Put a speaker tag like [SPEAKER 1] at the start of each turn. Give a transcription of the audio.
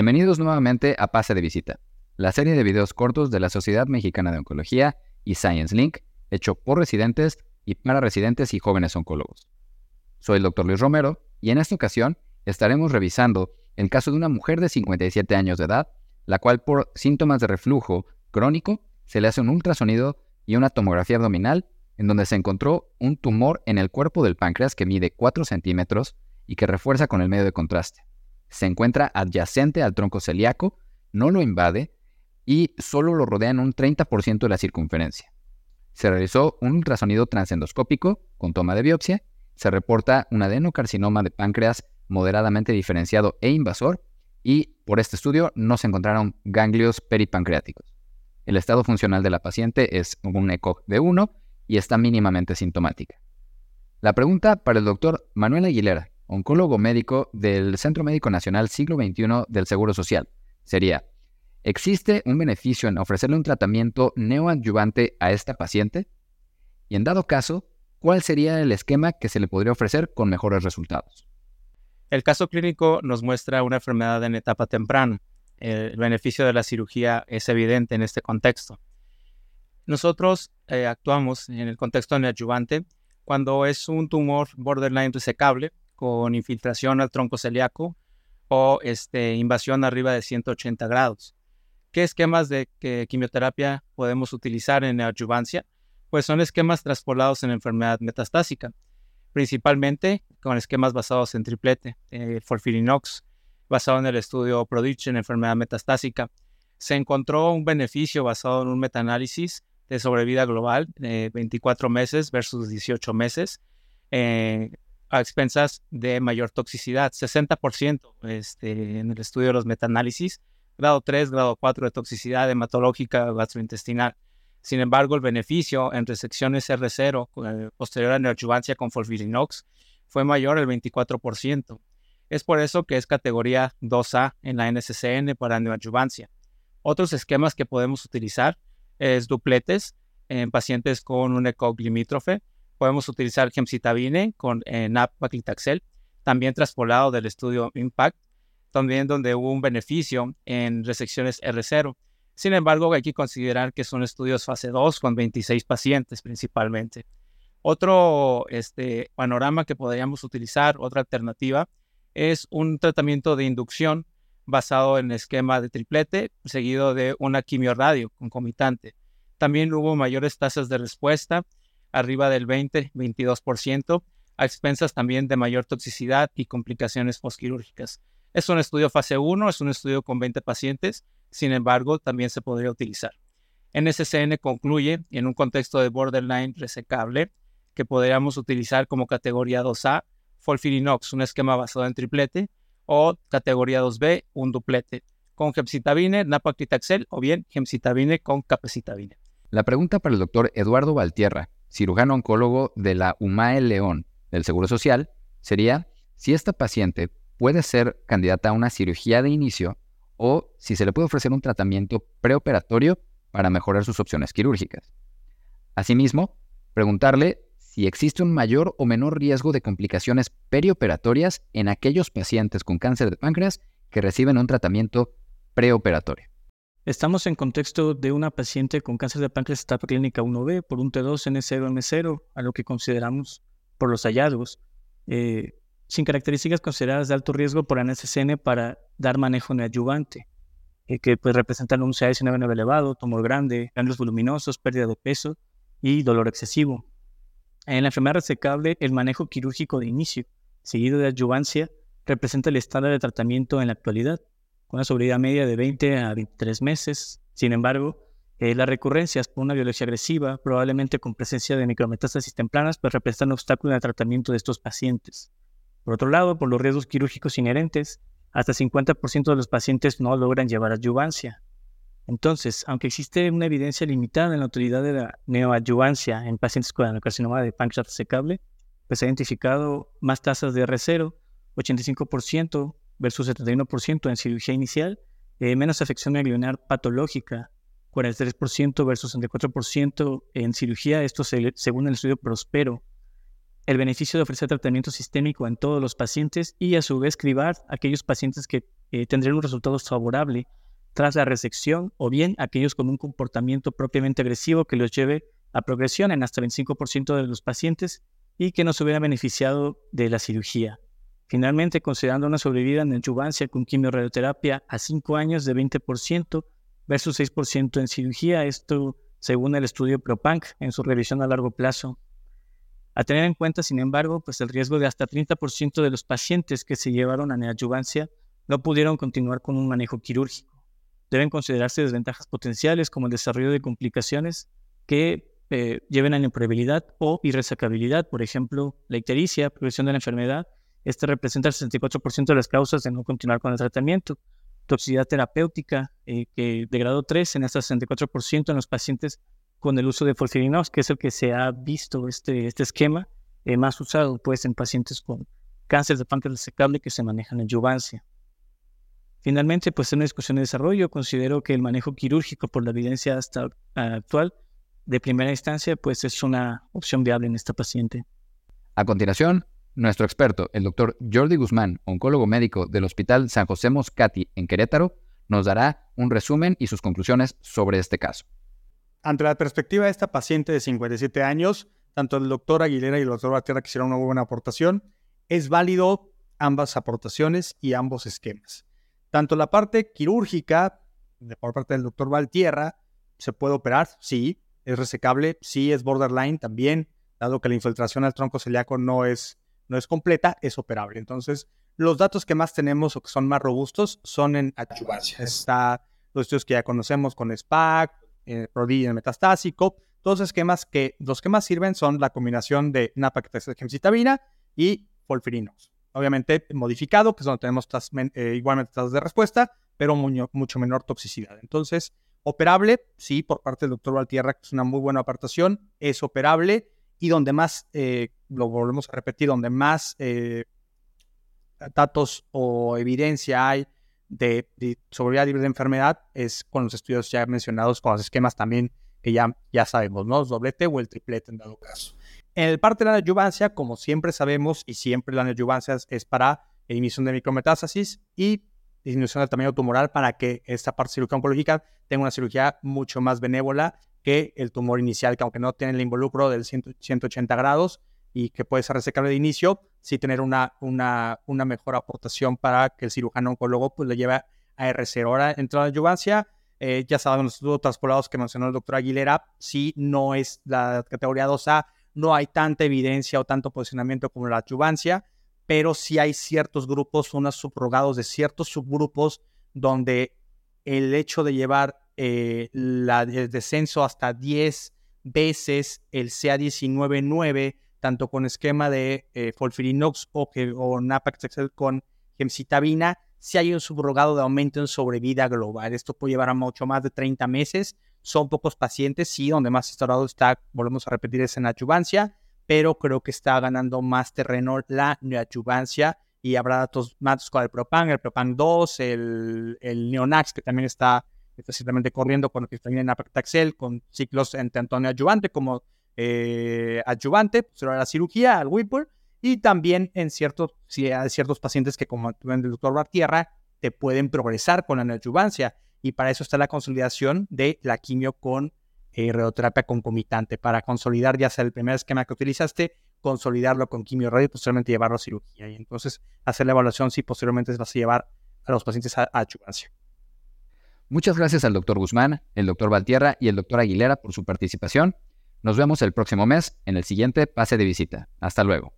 [SPEAKER 1] Bienvenidos nuevamente a Pase de Visita, la serie de videos cortos de la Sociedad Mexicana de Oncología y Science Link, hecho por residentes y para residentes y jóvenes oncólogos. Soy el Dr. Luis Romero y en esta ocasión estaremos revisando el caso de una mujer de 57 años de edad, la cual por síntomas de reflujo crónico se le hace un ultrasonido y una tomografía abdominal en donde se encontró un tumor en el cuerpo del páncreas que mide 4 centímetros y que refuerza con el medio de contraste. Se encuentra adyacente al tronco celíaco, no lo invade y solo lo rodea en un 30% de la circunferencia. Se realizó un ultrasonido transendoscópico con toma de biopsia. Se reporta un adenocarcinoma de páncreas moderadamente diferenciado e invasor y por este estudio no se encontraron ganglios peripancreáticos. El estado funcional de la paciente es un ECOG de 1 y está mínimamente sintomática. La pregunta para el doctor Manuel Aguilera, oncólogo médico del Centro Médico Nacional Siglo XXI del Seguro Social, sería, ¿existe un beneficio en ofrecerle un tratamiento neoadyuvante a esta paciente? Y en dado caso, ¿cuál sería el esquema que se le podría ofrecer con mejores resultados?
[SPEAKER 2] El caso clínico nos muestra una enfermedad en etapa temprana. El beneficio de la cirugía es evidente en este contexto. Nosotros eh, actuamos en el contexto neoadyuvante cuando es un tumor borderline resecable con infiltración al tronco celíaco o este, invasión arriba de 180 grados. ¿Qué esquemas de quimioterapia podemos utilizar en adjuvancia? Pues son esquemas traspolados en enfermedad metastásica, principalmente con esquemas basados en triplete, eh, Forfirinox, basado en el estudio Prodigy en enfermedad metastásica. Se encontró un beneficio basado en un metaanálisis de sobrevida global de 24 meses versus 18 meses. Eh, a expensas de mayor toxicidad, 60% este, en el estudio de los metaanálisis, grado 3, grado 4 de toxicidad hematológica gastrointestinal. Sin embargo, el beneficio en resecciones R0 eh, posterior a neoadjuvancia con folfirinox fue mayor el 24%. Es por eso que es categoría 2A en la NCCN para neoadjuvancia. Otros esquemas que podemos utilizar es dupletes en pacientes con un ECOG limítrofe, podemos utilizar gemcitabine con eh, nab-paclitaxel, también traspolado del estudio IMPACT, también donde hubo un beneficio en resecciones R0. Sin embargo, hay que considerar que son estudios fase 2 con 26 pacientes principalmente. Otro este, panorama que podríamos utilizar, otra alternativa, es un tratamiento de inducción basado en esquema de triplete, seguido de una quimioradio concomitante. También hubo mayores tasas de respuesta arriba del 20-22%, a expensas también de mayor toxicidad y complicaciones postquirúrgicas. Es un estudio fase 1, es un estudio con 20 pacientes, sin embargo, también se podría utilizar. NSCN concluye en un contexto de borderline resecable que podríamos utilizar como categoría 2A, Folfirinox, un esquema basado en triplete, o categoría 2B, un duplete, con gemcitabine, napaclitaxel o bien gemcitabine con capecitabine.
[SPEAKER 1] La pregunta para el doctor Eduardo Valtierra, cirujano oncólogo de la UMAE León del Seguro Social, sería si esta paciente puede ser candidata a una cirugía de inicio o si se le puede ofrecer un tratamiento preoperatorio para mejorar sus opciones quirúrgicas. Asimismo, preguntarle si existe un mayor o menor riesgo de complicaciones perioperatorias en aquellos pacientes con cáncer de páncreas que reciben un tratamiento preoperatorio.
[SPEAKER 3] Estamos en contexto de una paciente con cáncer de páncreas etapa clínica 1B por un T2N0M0, a lo que consideramos por los hallazgos, eh, sin características consideradas de alto riesgo por NSCN para dar manejo neoadyuvante, eh, que pues, representan un CA19 elevado, tumor grande, ganglios voluminosos, pérdida de peso y dolor excesivo. En la enfermedad resecable, el manejo quirúrgico de inicio, seguido de adyuvancia, representa el estándar de tratamiento en la actualidad con una sobrevida media de 20 a 23 meses. Sin embargo, eh, las recurrencias por una violencia agresiva, probablemente con presencia de micrometástasis tempranas, pues representan un obstáculo en el tratamiento de estos pacientes. Por otro lado, por los riesgos quirúrgicos inherentes, hasta 50% de los pacientes no logran llevar adyuvancia. Entonces, aunque existe una evidencia limitada en la utilidad de la neoadyuvancia en pacientes con adenocarcinoma de páncreas resecable, pues se ha identificado más tasas de R0, 85%, versus 71% en cirugía inicial, eh, menos afección ganglionar patológica, 43% versus 64% en cirugía, esto según el estudio Prospero. El beneficio de ofrecer tratamiento sistémico en todos los pacientes y a su vez cribar aquellos pacientes que eh, tendrían un resultado favorable tras la resección o bien aquellos con un comportamiento propiamente agresivo que los lleve a progresión en hasta el 25% de los pacientes y que no se hubiera beneficiado de la cirugía. Finalmente, considerando una sobrevida en adjuvancia con quimioradioterapia a 5 años de 20% versus 6% en cirugía, esto según el estudio ProPanc en su revisión a largo plazo. A tener en cuenta, sin embargo, pues el riesgo de hasta 30% de los pacientes que se llevaron a neoadjuvancia no pudieron continuar con un manejo quirúrgico. Deben considerarse desventajas potenciales como el desarrollo de complicaciones que eh, lleven a la improbabilidad o irresacabilidad, por ejemplo, la ictericia, progresión de la enfermedad. Este representa el 64% de las causas de no continuar con el tratamiento. Toxicidad terapéutica, eh, que de grado 3 en hasta 64% en los pacientes con el uso de folfirinos, que es el que se ha visto este, este esquema eh, más usado pues, en pacientes con cáncer de páncreas resecable que se manejan en yuvancia. Finalmente, pues en una discusión de desarrollo, considero que el manejo quirúrgico por la evidencia hasta actual de primera instancia, pues es una opción viable en esta paciente.
[SPEAKER 1] A continuación, nuestro experto, el doctor Jordi Guzmán, oncólogo médico del Hospital San José Moscati en Querétaro, nos dará un resumen y sus conclusiones sobre este caso.
[SPEAKER 4] Ante la perspectiva de esta paciente de 57 años, tanto el doctor Aguilera y el doctor Batera hicieron una buena aportación. Es válido ambas aportaciones y ambos esquemas. Tanto la parte quirúrgica, por parte del doctor Valtierra, se puede operar, sí, es resecable, sí es borderline también, dado que la infiltración al tronco celíaco no es, no es completa, es operable. Entonces, los datos que más tenemos o que son más robustos son en adjuvancia. Está los estudios que ya conocemos con SPAC, eh, en metastásico, todos esquemas que los que más sirven son la combinación de gemcitabina y folfirinos. Obviamente modificado, que es donde tenemos eh, igualmente tasas de respuesta, pero mucho menor toxicidad. Entonces, Operable, sí, por parte del doctor Valtierra, que es una muy buena apartación, es operable y donde más, eh, lo volvemos a repetir, donde más eh, datos o evidencia hay de, de sobrevivir libre de enfermedad es con los estudios ya mencionados, con los esquemas también que ya, ya sabemos, ¿no? El doblete o el triplete en dado caso. En el parte de la adyuvancia, como siempre sabemos, y siempre la adyuvancia es para emisión de micrometástasis y disminución del tamaño tumoral para que esta parte cirugía oncológica tenga una cirugía mucho más benévola que el tumor inicial, que aunque no tiene el involucro del 180 grados y que puede ser resecable de inicio, sí tener una, una, una mejor aportación para que el cirujano oncólogo pues, le lleve a R0. Ahora, en la adyuvancia, eh, ya saben los estudios traspolados que mencionó el doctor Aguilera, si no es la categoría 2A, no hay tanta evidencia o tanto posicionamiento como la adyuvancia pero sí hay ciertos grupos, unos subrogados de ciertos subgrupos donde el hecho de llevar eh, el descenso hasta 10 veces el CA19-9, tanto con esquema de eh, Folfirinox o, o con gemcitabina, si hay un subrogado de aumento en sobrevida global. Esto puede llevar a mucho más de 30 meses. Son pocos pacientes, sí, donde más instaurado está, volvemos a repetir, es en adjuvancia pero creo que está ganando más terreno la neoadjuvancia y habrá datos más con el Propan, el Propan 2, el, el Neonax, que también está simplemente corriendo con que también en Apactaxel, con ciclos en tanto neoadjuvante como eh, adjuvante, posterior a la cirugía, al Whipple, y también en ciertos, si hay ciertos pacientes que, como el doctor Bartierra, te pueden progresar con la neoadjuvancia, y para eso está la consolidación de la quimio con eh, radioterapia concomitante para consolidar ya sea el primer esquema que utilizaste, consolidarlo con quimio radio y posteriormente llevarlo a cirugía. Y entonces hacer la evaluación si posteriormente vas a llevar a los pacientes a, a
[SPEAKER 1] Muchas gracias al doctor Guzmán, el doctor Valtierra y el doctor Aguilera por su participación. Nos vemos el próximo mes en el siguiente pase de visita. Hasta luego.